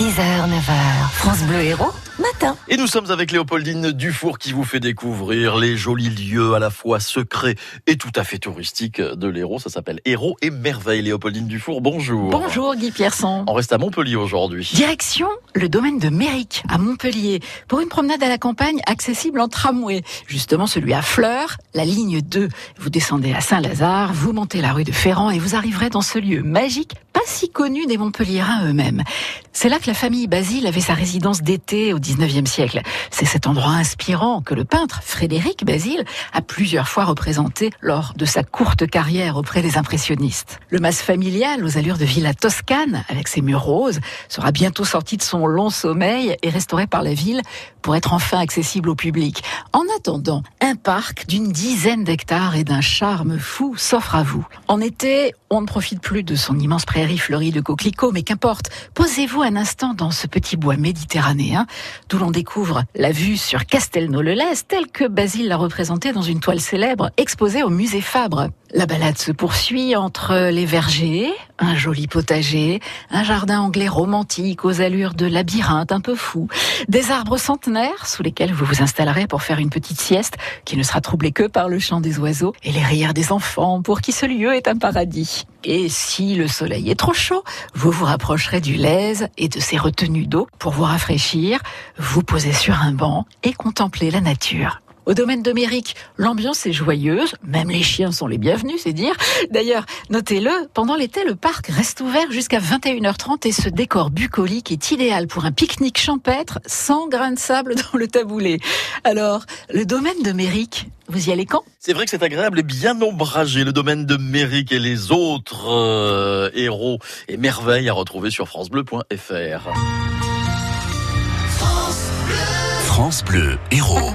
6h, 9h, France Bleu Héros, matin. Et nous sommes avec Léopoldine Dufour qui vous fait découvrir les jolis lieux à la fois secrets et tout à fait touristiques de l'Hérault. Ça s'appelle Hérault et Merveille. Léopoldine Dufour, bonjour. Bonjour Guy Pierson. On reste à Montpellier aujourd'hui. Direction le domaine de Méric à Montpellier pour une promenade à la campagne accessible en tramway. Justement celui à Fleurs, la ligne 2. Vous descendez à Saint-Lazare, vous montez la rue de Ferrand et vous arriverez dans ce lieu magique pas si connu des Montpelliérains eux-mêmes. C'est là que la famille Basile avait sa résidence d'été au 19e siècle. C'est cet endroit inspirant que le peintre Frédéric Basile a plusieurs fois représenté lors de sa courte carrière auprès des impressionnistes. Le mas familial aux allures de villa toscane, avec ses murs roses, sera bientôt sorti de son long sommeil et restauré par la ville pour être enfin accessible au public. En attendant, un parc d'une dizaine d'hectares et d'un charme fou s'offre à vous. En été, on ne profite plus de son immense prairie fleurie de coquelicots, mais qu'importe, posez-vous un instant dans ce petit bois méditerranéen, d'où l'on découvre la vue sur Castelnau-le-Lez, telle que Basile l'a représentée dans une toile célèbre exposée au musée Fabre. La balade se poursuit entre les vergers, un joli potager, un jardin anglais romantique aux allures de labyrinthe un peu fou, des arbres centenaires sous lesquels vous vous installerez pour faire une petite sieste qui ne sera troublée que par le chant des oiseaux et les rires des enfants pour qui ce lieu est un paradis. Et si le soleil est trop chaud, vous vous rapprocherez du Lèze et de ses retenues d'eau pour vous rafraîchir, vous poser sur un banc et contempler la nature. Au domaine de Méric, l'ambiance est joyeuse, même les chiens sont les bienvenus, c'est dire. D'ailleurs, notez-le, pendant l'été, le parc reste ouvert jusqu'à 21h30 et ce décor bucolique est idéal pour un pique-nique champêtre sans grains de sable dans le taboulé. Alors, le domaine de Méric, vous y allez quand? C'est vrai que c'est agréable et bien ombragé, le domaine de Méric et les autres euh, héros et merveilles à retrouver sur francebleu.fr. France Bleu Héros.